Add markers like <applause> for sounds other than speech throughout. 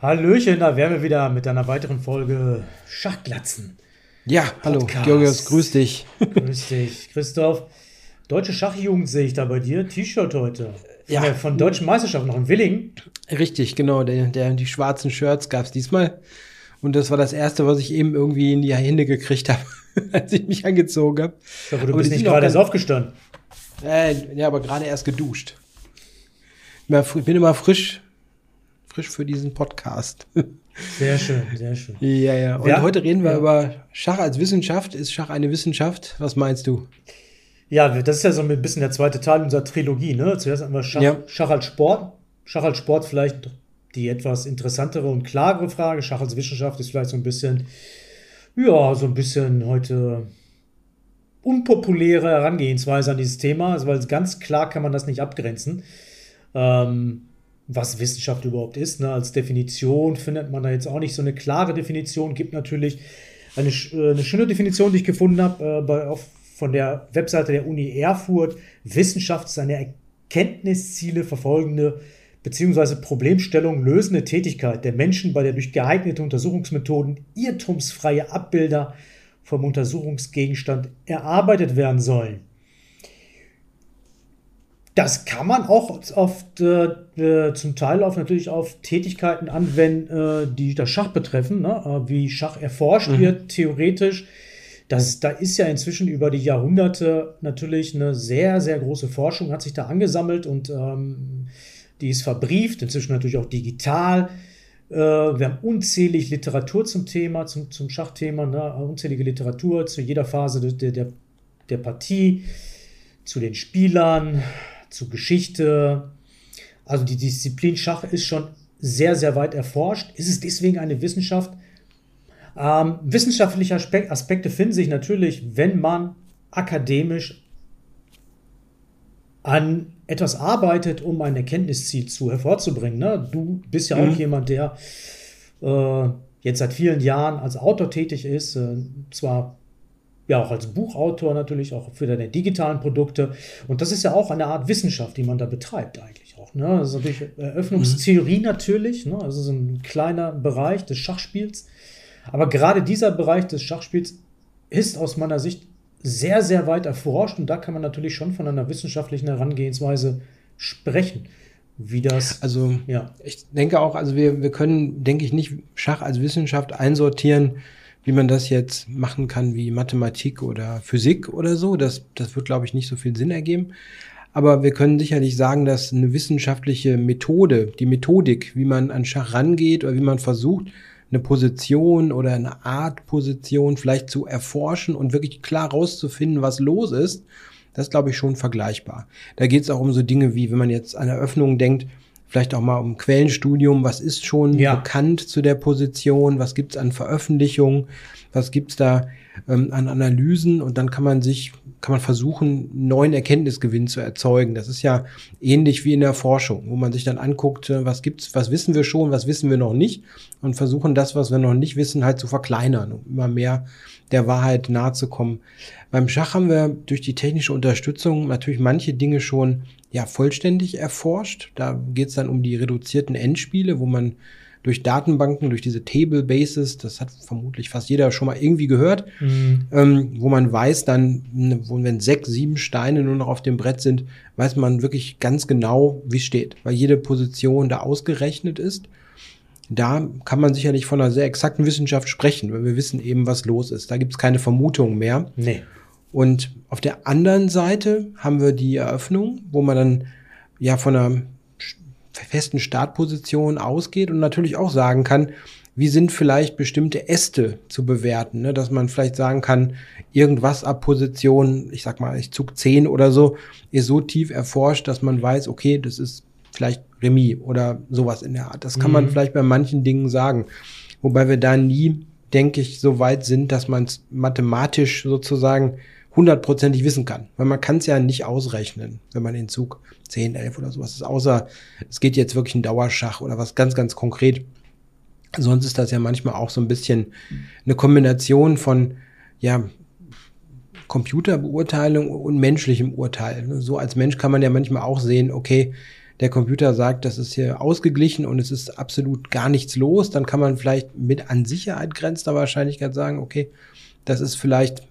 Hallöchen, da wären wir wieder mit einer weiteren Folge Schachglatzen. Ja, hallo, Georgios, grüß dich. <laughs> Grüß dich, Christoph. Deutsche Schachjugend sehe ich da bei dir. T-Shirt heute. Ja. Von, von deutschen Meisterschaften noch in Willingen. Richtig, genau. Der, der, die schwarzen Shirts gab es diesmal. Und das war das erste, was ich eben irgendwie in die Hände gekriegt habe, <laughs> als ich mich angezogen habe. Ich glaube, du aber bist nicht gerade erst aufgestanden. Äh, ja, aber gerade erst geduscht. Ich bin immer frisch, frisch für diesen Podcast. Sehr schön, sehr schön. Ja, ja. Und ja, heute reden wir ja. über Schach als Wissenschaft. Ist Schach eine Wissenschaft? Was meinst du? Ja, das ist ja so ein bisschen der zweite Teil unserer Trilogie. Ne? Zuerst einmal Schach, ja. Schach als Sport. Schach als Sport vielleicht die etwas interessantere und klarere Frage. Schach als Wissenschaft ist vielleicht so ein bisschen, ja, so ein bisschen heute unpopuläre Herangehensweise an dieses Thema, also weil ganz klar kann man das nicht abgrenzen. Ähm, was Wissenschaft überhaupt ist. Ne? Als Definition findet man da jetzt auch nicht so eine klare Definition. Gibt natürlich eine, äh, eine schöne Definition, die ich gefunden habe äh, von der Webseite der Uni Erfurt. Wissenschaft ist eine Erkenntnisziele verfolgende bzw. Problemstellung lösende Tätigkeit der Menschen, bei der durch geeignete Untersuchungsmethoden irrtumsfreie Abbilder vom Untersuchungsgegenstand erarbeitet werden sollen. Das kann man auch oft äh, äh, zum Teil auf natürlich auf Tätigkeiten anwenden, äh, die das Schach betreffen, ne? Äh, wie Schach erforscht mhm. wird, theoretisch. Das, da ist ja inzwischen über die Jahrhunderte natürlich eine sehr, sehr große Forschung, hat sich da angesammelt und ähm, die ist verbrieft, inzwischen natürlich auch digital. Äh, wir haben unzählig Literatur zum Thema, zum, zum Schachthema, ne? unzählige Literatur zu jeder Phase der, der, der Partie, zu den Spielern, zu Geschichte. Also die Disziplin Schach ist schon sehr, sehr weit erforscht. Ist es deswegen eine Wissenschaft? Ähm, wissenschaftliche Aspekte finden sich natürlich, wenn man akademisch an etwas arbeitet, um ein Erkenntnisziel zu hervorzubringen. Ne? Du bist ja mhm. auch jemand, der äh, jetzt seit vielen Jahren als Autor tätig ist, äh, zwar ja auch als Buchautor natürlich, auch für deine digitalen Produkte. Und das ist ja auch eine Art Wissenschaft, die man da betreibt eigentlich auch. Ne? Das ist natürlich Eröffnungstheorie mhm. natürlich, ne? also so ein kleiner Bereich des Schachspiels. Aber gerade dieser Bereich des Schachspiels ist aus meiner Sicht sehr, sehr weit erforscht und da kann man natürlich schon von einer wissenschaftlichen Herangehensweise sprechen. Wie das. Also, ja. ich denke auch, also wir, wir können, denke ich, nicht Schach als Wissenschaft einsortieren, wie man das jetzt machen kann wie Mathematik oder Physik oder so. Das, das wird, glaube ich, nicht so viel Sinn ergeben. Aber wir können sicherlich sagen, dass eine wissenschaftliche Methode, die Methodik, wie man an Schach rangeht oder wie man versucht, eine Position oder eine Art Position vielleicht zu erforschen und wirklich klar rauszufinden, was los ist, das glaube ich schon vergleichbar. Da geht es auch um so Dinge wie, wenn man jetzt an Eröffnungen denkt, vielleicht auch mal um Quellenstudium, was ist schon ja. bekannt zu der Position, was gibt's an Veröffentlichungen, was gibt's da ähm, an Analysen? Und dann kann man sich, kann man versuchen, neuen Erkenntnisgewinn zu erzeugen. Das ist ja ähnlich wie in der Forschung, wo man sich dann anguckt, äh, was gibt's, was wissen wir schon, was wissen wir noch nicht und versuchen das, was wir noch nicht wissen, halt zu verkleinern, um immer mehr der Wahrheit nahe zu kommen. Beim Schach haben wir durch die technische Unterstützung natürlich manche Dinge schon ja vollständig erforscht. Da geht es dann um die reduzierten Endspiele, wo man durch Datenbanken, durch diese Table Bases, das hat vermutlich fast jeder schon mal irgendwie gehört, mhm. ähm, wo man weiß dann, ne, wo, wenn sechs, sieben Steine nur noch auf dem Brett sind, weiß man wirklich ganz genau, wie es steht, weil jede Position da ausgerechnet ist. Da kann man sicherlich von einer sehr exakten Wissenschaft sprechen, weil wir wissen eben, was los ist. Da gibt es keine Vermutungen mehr. Nee. Und auf der anderen Seite haben wir die Eröffnung, wo man dann ja von einer festen Startposition ausgeht und natürlich auch sagen kann, wie sind vielleicht bestimmte Äste zu bewerten, ne? dass man vielleicht sagen kann, irgendwas ab Position, ich sag mal, ich zug 10 oder so, ist so tief erforscht, dass man weiß, okay, das ist vielleicht Remis oder sowas in der Art. Das kann mhm. man vielleicht bei manchen Dingen sagen. Wobei wir da nie, denke ich, so weit sind, dass man es mathematisch sozusagen hundertprozentig wissen kann. Weil man kann es ja nicht ausrechnen, wenn man den Zug 10, 11 oder sowas ist. Außer es geht jetzt wirklich ein Dauerschach oder was ganz, ganz konkret. Sonst ist das ja manchmal auch so ein bisschen eine Kombination von, ja, Computerbeurteilung und menschlichem Urteil. So als Mensch kann man ja manchmal auch sehen, okay, der Computer sagt, das ist hier ausgeglichen und es ist absolut gar nichts los, dann kann man vielleicht mit an Sicherheit grenzender Wahrscheinlichkeit sagen, okay, das ist vielleicht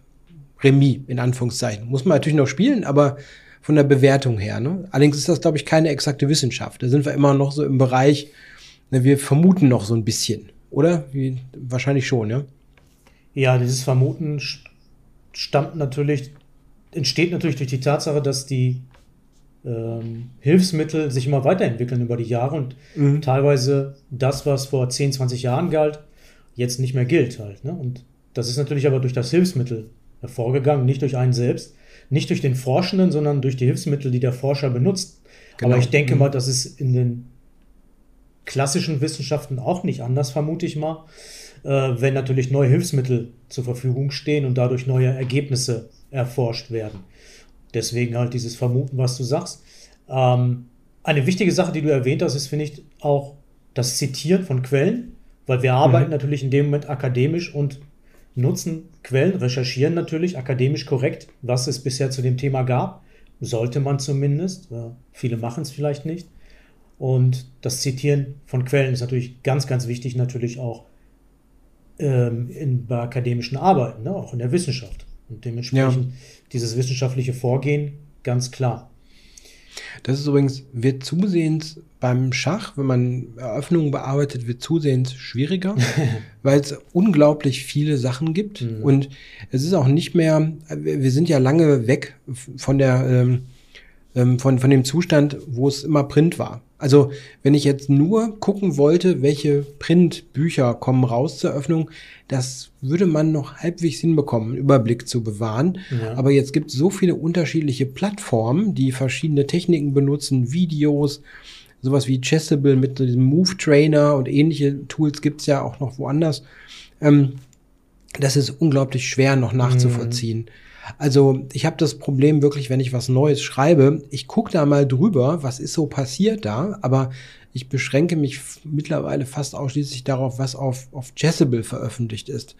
Remis in Anführungszeichen. Muss man natürlich noch spielen, aber von der Bewertung her. Ne? Allerdings ist das, glaube ich, keine exakte Wissenschaft. Da sind wir immer noch so im Bereich, ne, wir vermuten noch so ein bisschen, oder? Wie, wahrscheinlich schon, ja? Ja, dieses Vermuten stammt natürlich, entsteht natürlich durch die Tatsache, dass die ähm, Hilfsmittel sich immer weiterentwickeln über die Jahre und mhm. teilweise das, was vor 10, 20 Jahren galt, jetzt nicht mehr gilt halt. Ne? Und das ist natürlich aber durch das Hilfsmittel hervorgegangen, nicht durch einen selbst nicht durch den Forschenden, sondern durch die Hilfsmittel, die der Forscher benutzt. Genau. Aber ich denke mhm. mal, das ist in den klassischen Wissenschaften auch nicht anders, vermute ich mal, äh, wenn natürlich neue Hilfsmittel zur Verfügung stehen und dadurch neue Ergebnisse erforscht werden. Deswegen halt dieses Vermuten, was du sagst. Ähm, eine wichtige Sache, die du erwähnt hast, ist, finde ich, auch das Zitieren von Quellen, weil wir arbeiten mhm. natürlich in dem Moment akademisch und nutzen Quellen, recherchieren natürlich akademisch korrekt, was es bisher zu dem Thema gab. Sollte man zumindest. Viele machen es vielleicht nicht. Und das Zitieren von Quellen ist natürlich ganz, ganz wichtig, natürlich auch ähm, in, bei akademischen Arbeiten, ne? auch in der Wissenschaft. Und dementsprechend ja. dieses wissenschaftliche Vorgehen ganz klar. Das ist übrigens, wird zusehends beim Schach, wenn man Eröffnungen bearbeitet, wird zusehends schwieriger, <laughs> weil es unglaublich viele Sachen gibt. Mhm. Und es ist auch nicht mehr, wir sind ja lange weg von der, ähm, ähm, von, von dem Zustand, wo es immer Print war. Also, wenn ich jetzt nur gucken wollte, welche Printbücher kommen raus zur Öffnung, das würde man noch halbwegs hinbekommen, einen Überblick zu bewahren. Ja. Aber jetzt gibt es so viele unterschiedliche Plattformen, die verschiedene Techniken benutzen, Videos, sowas wie Chessable mit diesem Move Trainer und ähnliche Tools gibt es ja auch noch woanders. Ähm, das ist unglaublich schwer noch nachzuvollziehen. Mhm. Also ich habe das Problem wirklich, wenn ich was Neues schreibe, ich gucke da mal drüber, was ist so passiert da, aber ich beschränke mich mittlerweile fast ausschließlich darauf, was auf, auf Chessable veröffentlicht ist,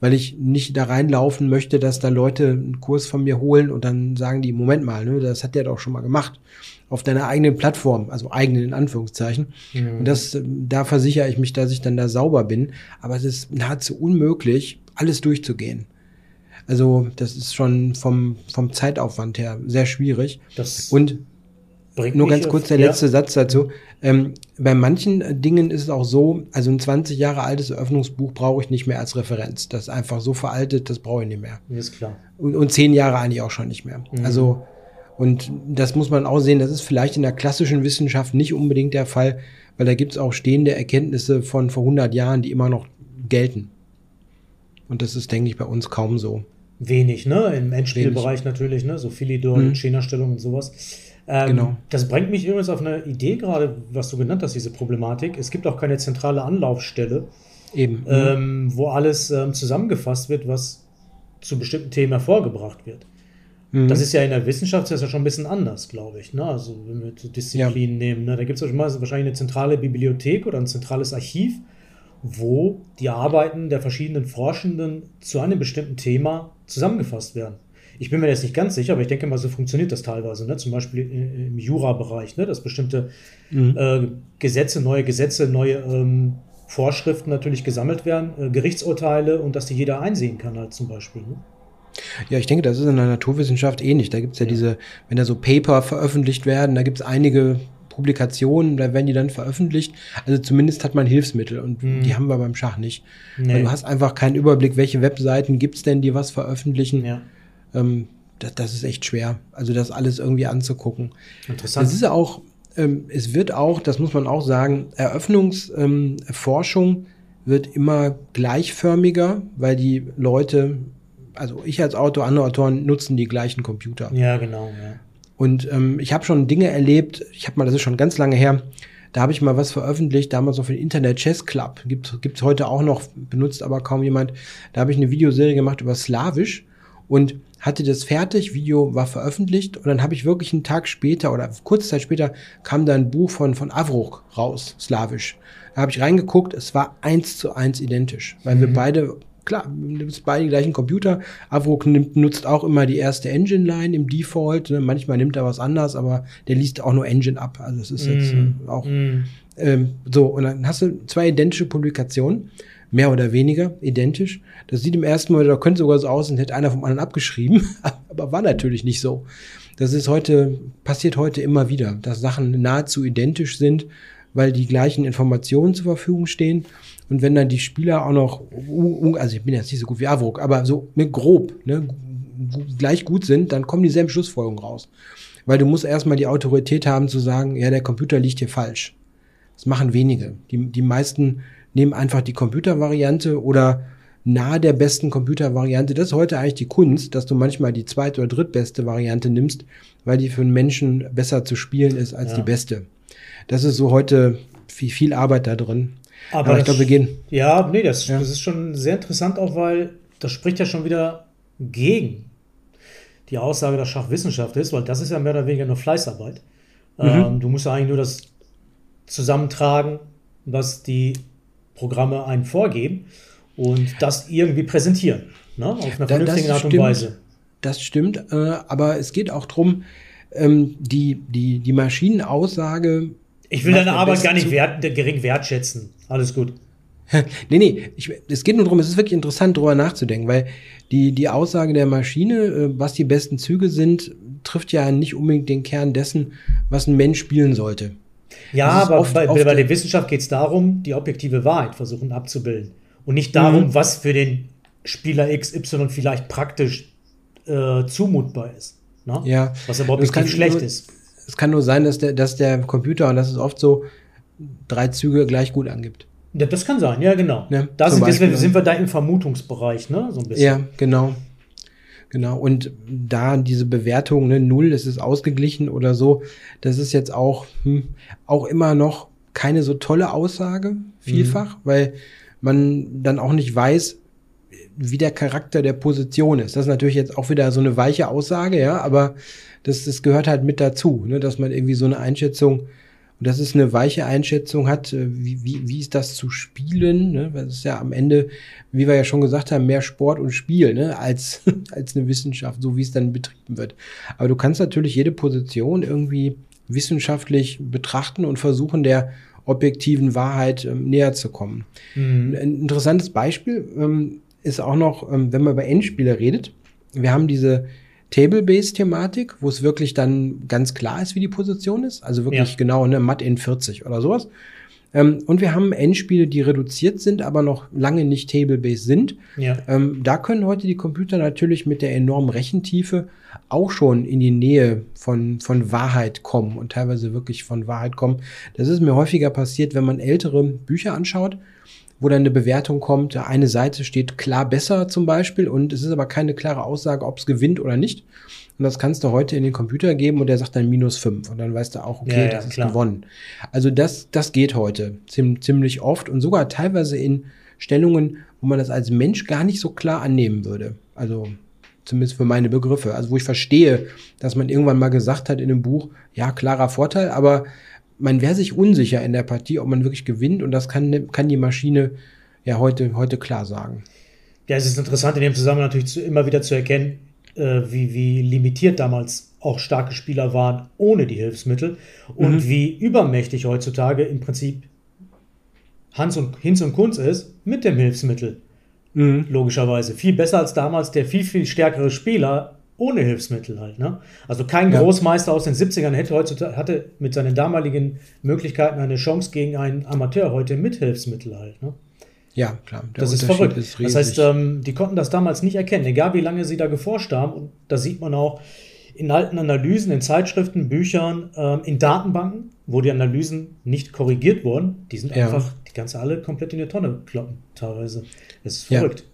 weil ich nicht da reinlaufen möchte, dass da Leute einen Kurs von mir holen und dann sagen die, Moment mal, ne, das hat der doch schon mal gemacht auf deiner eigenen Plattform, also eigenen in Anführungszeichen. Mhm. Und das, da versichere ich mich, dass ich dann da sauber bin. Aber es ist nahezu unmöglich, alles durchzugehen. Also das ist schon vom, vom Zeitaufwand her sehr schwierig. Das und nur ganz kurz der letzte ja. Satz dazu. Ähm, bei manchen Dingen ist es auch so, also ein 20 Jahre altes Eröffnungsbuch brauche ich nicht mehr als Referenz. Das ist einfach so veraltet, das brauche ich nicht mehr. Ist klar. Und, und zehn Jahre eigentlich auch schon nicht mehr. Mhm. Also, und das muss man auch sehen, das ist vielleicht in der klassischen Wissenschaft nicht unbedingt der Fall, weil da gibt es auch stehende Erkenntnisse von vor 100 Jahren, die immer noch gelten. Und das ist, denke ich, bei uns kaum so wenig, ne? Im Endspielbereich natürlich, ne? So Philidor, mhm. China-Stellung und sowas. Ähm, genau. Das bringt mich übrigens auf eine Idee gerade, was du genannt hast, diese Problematik. Es gibt auch keine zentrale Anlaufstelle, Eben. Mhm. Ähm, wo alles ähm, zusammengefasst wird, was zu bestimmten Themen hervorgebracht wird. Mhm. Das ist ja in der Wissenschaft ist ja schon ein bisschen anders, glaube ich. Ne? Also wenn wir Disziplinen ja. nehmen, ne? da gibt es wahrscheinlich eine zentrale Bibliothek oder ein zentrales Archiv, wo die Arbeiten der verschiedenen Forschenden zu einem bestimmten Thema zusammengefasst werden. Ich bin mir jetzt nicht ganz sicher, aber ich denke mal, so funktioniert das teilweise. Ne? Zum Beispiel im Jura-Bereich, ne? dass bestimmte mhm. äh, Gesetze, neue Gesetze, neue ähm, Vorschriften natürlich gesammelt werden, äh, Gerichtsurteile und dass die jeder einsehen kann, halt zum Beispiel. Ne? Ja, ich denke, das ist in der Naturwissenschaft ähnlich. Da gibt es ja, ja, diese, wenn da so Paper veröffentlicht werden, da gibt es einige Publikationen, da werden die dann veröffentlicht. Also zumindest hat man Hilfsmittel und mhm. die haben wir beim Schach nicht. Nee. Du hast einfach keinen Überblick, welche Webseiten gibt es denn, die was veröffentlichen. Ja. Ähm, das, das, ist echt schwer. Also das alles irgendwie anzugucken. Interessant. Es ist auch, ähm, es wird auch, das muss man auch sagen, Eröffnungsforschung ähm, wird immer gleichförmiger, weil die Leute, also ich als Autor, andere Autoren nutzen die gleichen Computer. Ja, genau. Ja. Und ähm, ich habe schon Dinge erlebt, ich habe mal, das ist schon ganz lange her, da habe ich mal was veröffentlicht, damals noch für den Internet Chess Club. Gibt es heute auch noch, benutzt aber kaum jemand. Da habe ich eine Videoserie gemacht über Slawisch und hatte das fertig, Video war veröffentlicht und dann habe ich wirklich einen Tag später oder kurze Zeit später kam da ein Buch von, von Avruch raus, Slawisch. Da habe ich reingeguckt, es war eins zu eins identisch, weil mhm. wir beide klar, du bist beide die gleichen Computer. Avro nutzt auch immer die erste Engine-Line im Default. Ne? Manchmal nimmt er was anders, aber der liest auch nur Engine ab. Also es ist jetzt Mm, äh, auch mm. ähm, so. Und dann hast du zwei identische Publikationen, mehr oder weniger identisch. Das sieht im ersten Mal, da könnte sogar so aus, als hätte einer vom anderen abgeschrieben, <laughs> aber war natürlich nicht so. Das ist heute, passiert heute immer wieder, dass Sachen nahezu identisch sind, weil die gleichen Informationen zur Verfügung stehen. Und wenn dann die Spieler auch noch, also ich bin jetzt nicht so gut wie Avro, aber so mit grob, ne, gleich gut sind, dann kommen dieselben Schlussfolgerungen raus. Weil du musst erstmal die Autorität haben zu sagen, ja, der Computer liegt hier falsch. Das machen wenige. Die, die meisten nehmen einfach die Computervariante oder nahe der besten Computervariante. Das ist heute eigentlich die Kunst, dass du manchmal die zweite oder drittbeste Variante nimmst, weil die für einen Menschen besser zu spielen ist als Ja. die beste. Das ist so heute viel, viel Arbeit da drin. Aber, ich glaube, wir gehen. Ja, nee, das, Ja. das ist schon sehr interessant auch, weil das spricht ja schon wieder gegen die Aussage, dass Schach Wissenschaft ist, weil das ist ja mehr oder weniger nur Fleißarbeit. Mhm. Ähm, du musst ja eigentlich nur das zusammentragen, was die Programme einen vorgeben und das irgendwie präsentieren. Ne? Auf einer Da- das vernünftigen Art und stimmt. Weise. Das stimmt, äh, aber es geht auch drum, ähm, die, die, die Maschinenaussage. Ich will deine Arbeit gar nicht wert, gering wertschätzen. Alles gut. <laughs> Nee, nee, ich, es geht nur darum, es ist wirklich interessant, darüber nachzudenken, weil die, die Aussage der Maschine, äh, was die besten Züge sind, trifft ja nicht unbedingt den Kern dessen, was ein Mensch spielen sollte. Ja, aber oft- bei, oft- bei der Wissenschaft geht es darum, die objektive Wahrheit versuchen abzubilden. Und nicht darum, Mhm. was für den Spieler XY vielleicht praktisch äh, zumutbar ist. Ne? Ja, Was aber objektiv schlecht nur- ist. Es kann nur sein, dass der, dass der Computer, und das ist oft so, drei Züge gleich gut angibt. Ja, das kann sein, ja, genau. Ja, da zum sind, Beispiel. sind wir da im Vermutungsbereich, ne? So ein bisschen. Ja, genau. Genau. Und da diese Bewertung, ne, null, es ist ausgeglichen oder so, das ist jetzt auch, hm, auch immer noch keine so tolle Aussage, vielfach, weil man dann auch nicht weiß, wie der Charakter der Position ist. Das ist natürlich jetzt auch wieder so eine weiche Aussage, ja, aber das, das gehört halt mit dazu, ne, dass man irgendwie so eine Einschätzung, und das ist eine weiche Einschätzung hat, äh, wie, wie, wie ist das zu spielen, ne? Es ist ja am Ende, wie wir ja schon gesagt haben, mehr Sport und Spiel, ne, als, <laughs> als eine Wissenschaft, so wie es dann betrieben wird. Aber du kannst natürlich jede Position irgendwie wissenschaftlich betrachten und versuchen, der objektiven Wahrheit ähm, näher zu kommen. Mhm. Ein interessantes Beispiel ähm, ist auch noch, ähm, wenn man über Endspiele redet. Wir haben diese Table-Based-Thematik, wo es wirklich dann ganz klar ist, wie die Position ist. Also wirklich Ja. genau, ne, Matt in 40 oder sowas. Ähm, und wir haben Endspiele, die reduziert sind, aber noch lange nicht Table-Based sind. Ja. Ähm, da können heute die Computer natürlich mit der enormen Rechentiefe auch schon in die Nähe von, von Wahrheit kommen und teilweise wirklich von Wahrheit kommen. Das ist mir häufiger passiert, wenn man ältere Bücher anschaut, wo dann eine Bewertung kommt, eine Seite steht klar besser zum Beispiel und es ist aber keine klare Aussage, ob es gewinnt oder nicht. Und das kannst du heute in den Computer geben und der sagt dann minus fünf und dann weißt du auch, okay, Ja, ja, das ist klar. gewonnen. Also das, das geht heute ziem- ziemlich oft und sogar teilweise in Stellungen, wo man das als Mensch gar nicht so klar annehmen würde. Also zumindest für meine Begriffe. Also wo ich verstehe, dass man irgendwann mal gesagt hat in einem Buch, ja, klarer Vorteil, aber man wäre sich unsicher in der Partie, ob man wirklich gewinnt und das kann, kann die Maschine ja heute, heute klar sagen. Ja, es ist interessant in dem Zusammenhang natürlich zu, immer wieder zu erkennen, äh, wie, wie limitiert damals auch starke Spieler waren ohne die Hilfsmittel und Mhm. wie übermächtig heutzutage im Prinzip Hans und Hinz und Kunz ist mit dem Hilfsmittel. Logischerweise. Viel besser als damals der viel, viel stärkere Spieler ohne Hilfsmittel halt. Ne? Also kein Ja. Großmeister aus den 70ern hätte heutzutage, hatte mit seinen damaligen Möglichkeiten eine Chance gegen einen Amateur heute mit Hilfsmittel halt. Ne? Ja, klar. Der Das ist verrückt. ist das heißt, ähm, die konnten das damals nicht erkennen, egal wie lange sie da geforscht haben. Und da sieht man auch in alten Analysen, in Zeitschriften, Büchern, ähm, in Datenbanken, wo die Analysen nicht korrigiert wurden. Die sind Ja. einfach, die du alle komplett in die Tonne kloppen, teilweise. Das ist Ja. verrückt.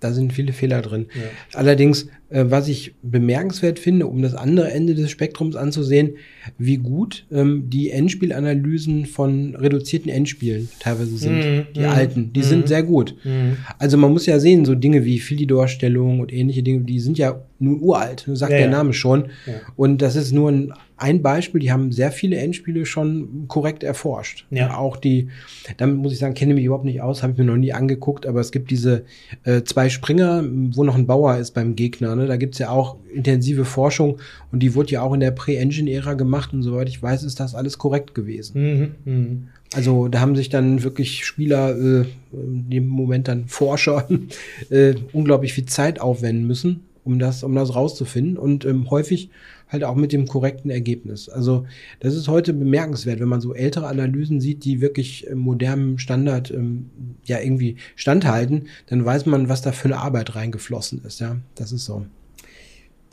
da sind viele Fehler drin. Ja. Allerdings äh, was ich bemerkenswert finde, um das andere Ende des Spektrums anzusehen, wie gut ähm, die Endspielanalysen von reduzierten Endspielen teilweise sind. Mm, die alten, die mm, sind sehr gut. Mhm. Also man muss ja sehen, so Dinge wie Filidor-Stellung und ähnliche Dinge, die sind ja nun uralt, sagt ja, der Name schon. Ja. Und das ist nur ein ein Beispiel, die haben sehr viele Endspiele schon korrekt erforscht. Ja. Auch die, damit muss ich sagen, kenne mich überhaupt nicht aus, habe ich mir noch nie angeguckt, aber es gibt diese äh, zwei Springer, wo noch ein Bauer ist beim Gegner. Ne? Da gibt's ja auch intensive Forschung und die wurde ja auch in der Pre-Engine-Ära gemacht und soweit ich weiß, ist das alles korrekt gewesen. Mhm, mh. Also da haben sich dann wirklich Spieler, äh, in dem Moment dann Forscher, <laughs> äh, unglaublich viel Zeit aufwenden müssen, um das, um das rauszufinden. Und ähm, häufig halt auch mit dem korrekten Ergebnis. Also das ist heute bemerkenswert, wenn man so ältere Analysen sieht, die wirklich modernem Standard ähm, ja irgendwie standhalten, dann weiß man, was da für eine Arbeit reingeflossen ist. Ja, das ist so.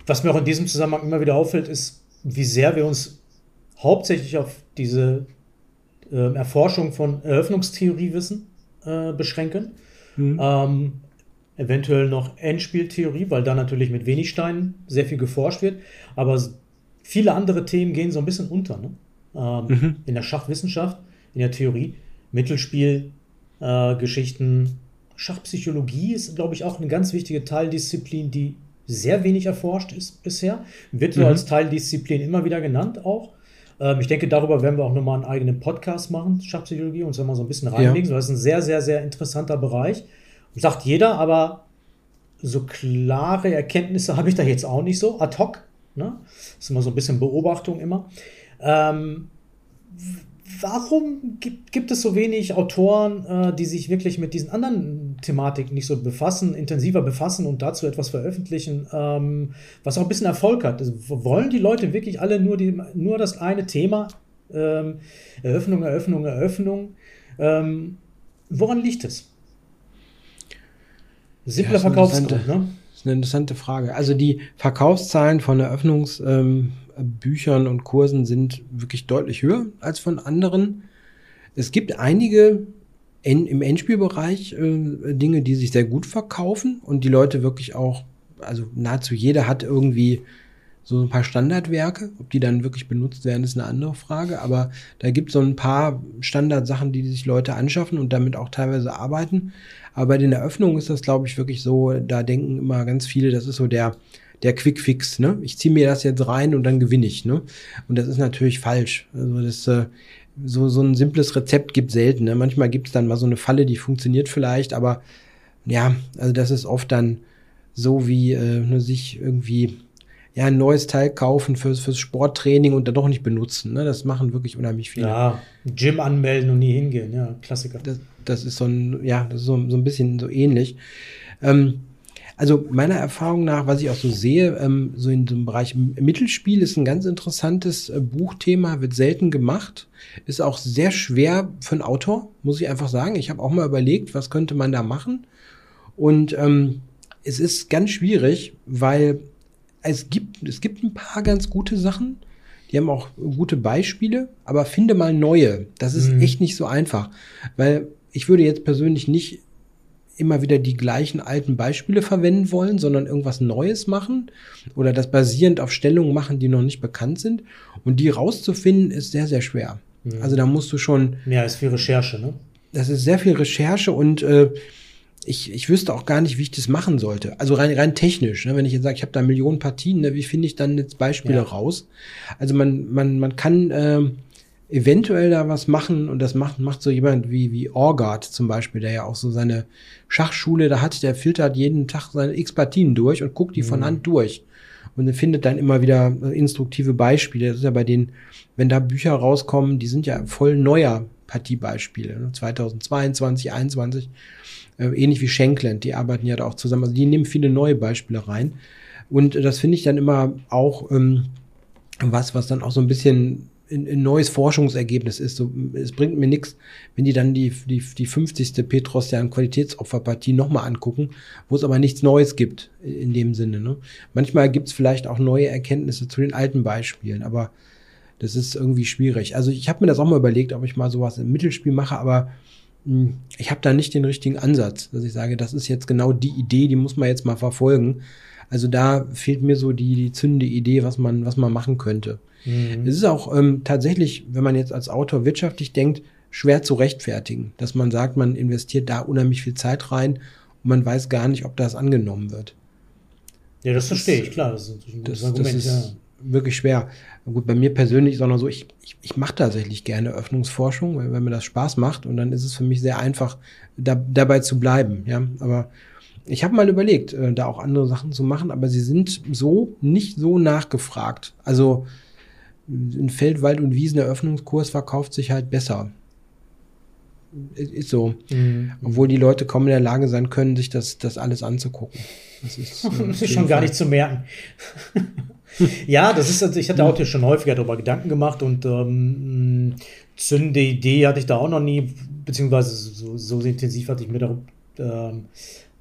Was mir auch in diesem Zusammenhang immer wieder auffällt, ist, wie sehr wir uns hauptsächlich auf diese äh, Erforschung von Eröffnungstheoriewissen äh, beschränken. Mhm. Ähm, eventuell noch Endspieltheorie, weil da natürlich mit wenig Steinen sehr viel geforscht wird. Aber viele andere Themen gehen so ein bisschen unter. Ne? Ähm, mhm. In der Schachwissenschaft, in der Theorie, Mittelspielgeschichten, äh, Schachpsychologie ist, glaube ich, auch eine ganz wichtige Teildisziplin, die sehr wenig erforscht ist bisher. Wird so mhm. als Teildisziplin immer wieder genannt auch. Ähm, ich denke, darüber werden wir auch nochmal einen eigenen Podcast machen, Schachpsychologie, und uns mal so ein bisschen reinlegen. Ja. Das ist ein sehr, sehr, sehr interessanter Bereich. Sagt jeder, aber so klare Erkenntnisse habe ich da jetzt auch nicht so, ad hoc. Ne? Das ist immer so ein bisschen Beobachtung immer. Ähm, warum gibt, gibt es so wenig Autoren, äh, die sich wirklich mit diesen anderen Thematiken nicht so befassen, intensiver befassen und dazu etwas veröffentlichen, ähm, was auch ein bisschen Erfolg hat? Also, wollen die Leute wirklich alle nur, die, nur das eine Thema? Ähm, Eröffnung, Eröffnung, Eröffnung. Ähm, woran liegt es? Simpler ja, Verkaufsgrund, ne? Das ist eine interessante Frage. Also die Verkaufszahlen von Eröffnungsbüchern ähm, und Kursen sind wirklich deutlich höher als von anderen. Es gibt einige in, im Endspielbereich äh, Dinge, die sich sehr gut verkaufen und die Leute wirklich auch, also nahezu jeder hat irgendwie so ein paar Standardwerke. Ob die dann wirklich benutzt werden, ist eine andere Frage. Aber da gibt es so ein paar Standardsachen, die sich Leute anschaffen und damit auch teilweise arbeiten. Aber bei den Eröffnungen ist das, glaube ich, wirklich so, da denken immer ganz viele, das ist so der, der Quickfix, ne? Ich ziehe mir das jetzt rein und dann gewinne ich, ne? Und das ist natürlich falsch. Also das äh, so, so ein simples Rezept gibt selten. Ne? Manchmal gibt es dann mal so eine Falle, die funktioniert vielleicht, aber ja, also das ist oft dann so wie äh, sich irgendwie ja, ein neues Teil kaufen fürs, fürs Sporttraining und dann doch nicht benutzen. Ne? Das machen wirklich unheimlich viele. Ja, Gym anmelden und nie hingehen, ja, Klassiker. Das, das ist so ein, ja, das ist so, so ein bisschen so ähnlich. Ähm, also meiner Erfahrung nach, was ich auch so sehe, ähm, so in dem Bereich Mittelspiel ist ein ganz interessantes äh, Buchthema, wird selten gemacht, ist auch sehr schwer für einen Autor, muss ich einfach sagen. Ich habe auch mal überlegt, was könnte man da machen. Und ähm, es ist ganz schwierig, weil es gibt, es gibt ein paar ganz gute Sachen. Die haben auch gute Beispiele, aber finde mal neue. Das ist mhm. echt nicht so einfach. Weil ich würde jetzt persönlich nicht immer wieder die gleichen alten Beispiele verwenden wollen, sondern irgendwas Neues machen oder das basierend auf Stellungen machen, die noch nicht bekannt sind. Und die rauszufinden, ist sehr, sehr schwer. Mhm. Also da musst du schon. Ja, ist viel Recherche, ne? Das ist sehr viel Recherche und äh, ich, ich wüsste auch gar nicht, wie ich das machen sollte. Also rein, rein technisch, ne? wenn ich jetzt sage, ich habe da Millionen Partien, ne? wie finde ich dann jetzt Beispiele ja. raus? Also man, man, man kann äh, eventuell da was machen und das macht, macht so jemand wie, wie Orgard zum Beispiel, der ja auch so seine Schachschule da hat, der filtert jeden Tag seine x Partien durch und guckt die mhm. von Hand durch und findet dann immer wieder äh, instruktive Beispiele. Das ist ja bei denen, wenn da Bücher rauskommen, die sind ja voll neuer Partiebeispiele, ne? 2022, 2021 äh, ähnlich wie Schenkland, die arbeiten ja da auch zusammen. Also die nehmen viele neue Beispiele rein. Und das finde ich dann immer auch ähm, was, was dann auch so ein bisschen ein, neues Forschungsergebnis ist. So, es bringt mir nichts, wenn die dann die, die, die 50. Petrosian Qualitätsopferpartie nochmal angucken, wo es aber nichts Neues gibt in dem Sinne. Ne? Manchmal gibt es vielleicht auch neue Erkenntnisse zu den alten Beispielen, aber das ist irgendwie schwierig. Also ich habe mir das auch mal überlegt, ob ich mal sowas im Mittelspiel mache, aber hm, ich habe da nicht den richtigen Ansatz, dass ich sage, das ist jetzt genau die Idee, die muss man jetzt mal verfolgen. Also da fehlt mir so die, die zündende Idee, was man, was man machen könnte. Mhm. Es ist auch ähm, tatsächlich, wenn man jetzt als Autor wirtschaftlich denkt, schwer zu rechtfertigen, dass man sagt, man investiert da unheimlich viel Zeit rein und man weiß gar nicht, ob das angenommen wird. Ja, das verstehe ich, klar. Das ist ein das, Argument, das ist ja. wirklich schwer. Gut, bei mir persönlich ist auch noch so, ich, ich, ich mache tatsächlich gerne Öffnungsforschung, weil, weil mir das Spaß macht und dann ist es für mich sehr einfach, da, dabei zu bleiben. Ja, aber ich habe mal überlegt, äh, da auch andere Sachen zu machen, aber sie sind so nicht so nachgefragt. Also ein Feld, Wald und Wieseneröffnungskurs verkauft sich halt besser. Ist so. Mhm. Obwohl die Leute kaum in der Lage sein können, sich das, das alles anzugucken. Das ist, <laughs> äh, das ist schon gar nicht zu merken. <laughs> ja, das ist, also ich hatte auch hier schon häufiger darüber Gedanken gemacht und ähm, zündende Idee hatte ich da auch noch nie, beziehungsweise so, so intensiv hatte ich mir darum, ähm,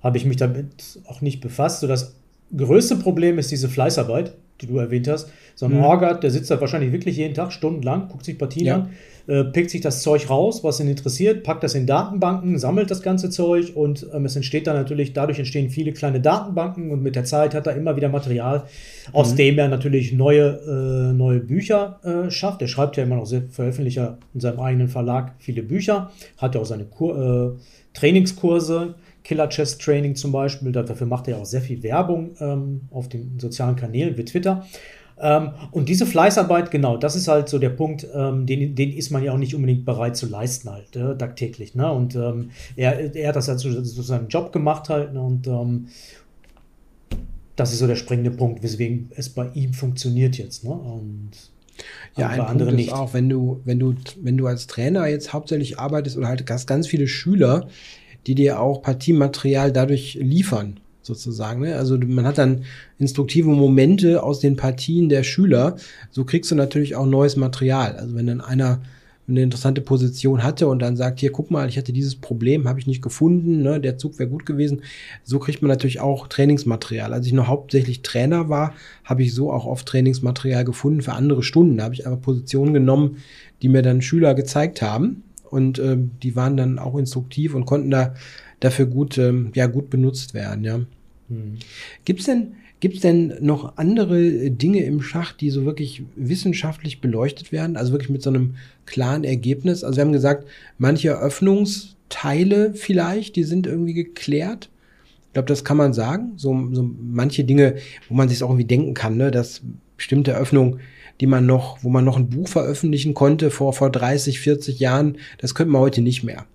habe ich mich damit auch nicht befasst. So das größte Problem ist diese Fleißarbeit, die du erwähnt hast. So ein mhm. Orgat, der sitzt da wahrscheinlich wirklich jeden Tag stundenlang, guckt sich Partien ja. an, äh, pickt sich das Zeug raus, was ihn interessiert, packt das in Datenbanken, sammelt das ganze Zeug und ähm, es entsteht dann natürlich, dadurch entstehen viele kleine Datenbanken und mit der Zeit hat er immer wieder Material, aus mhm. dem er natürlich neue, äh, neue Bücher äh, schafft. Er schreibt ja immer noch, sehr, veröffentlicht in seinem eigenen Verlag viele Bücher, hat ja auch seine Kur äh, Trainingskurse, Killer Chess Training zum Beispiel. Dafür macht er auch sehr viel Werbung ähm, auf den sozialen Kanälen wie Twitter. Ähm, und diese Fleißarbeit, genau, das ist halt so der Punkt, ähm, den, den ist man ja auch nicht unbedingt bereit zu leisten, halt, äh, tagtäglich. Ne? Und ähm, er, er hat das halt zu, zu seinem Job gemacht halt. Ne? Und ähm, das ist so der springende Punkt, weswegen es bei ihm funktioniert jetzt. Ne? Und ja, ein Punkt ist nicht. auch, wenn du, wenn du, wenn du als Trainer jetzt hauptsächlich arbeitest oder halt hast ganz viele Schüler, die dir auch Partiematerial dadurch liefern, sozusagen. Ne? Also man hat dann instruktive Momente aus den Partien der Schüler. So kriegst du natürlich auch neues Material. Also wenn dann einer eine interessante Position hatte und dann sagt, hier, guck mal, ich hatte dieses Problem, habe ich nicht gefunden, ne, der Zug wäre gut gewesen. So kriegt man natürlich auch Trainingsmaterial. Als ich noch hauptsächlich Trainer war, habe ich so auch oft Trainingsmaterial gefunden für andere Stunden. Da habe ich einfach Positionen genommen, die mir dann Schüler gezeigt haben und äh, die waren dann auch instruktiv und konnten da dafür gut, ähm, ja, gut benutzt werden, ja. Hm. Gibt's denn, gibt's denn noch andere Dinge im Schach, die so wirklich wissenschaftlich beleuchtet werden? Also wirklich mit so einem klaren Ergebnis? Also wir haben gesagt, manche Öffnungsteile vielleicht, die sind irgendwie geklärt. Ich glaube, das kann man sagen. So, so manche Dinge, wo man sich auch irgendwie denken kann, ne, dass bestimmte Öffnungen die man noch, wo man noch ein Buch veröffentlichen konnte vor, vor 30, 40 Jahren, das könnte man heute nicht mehr.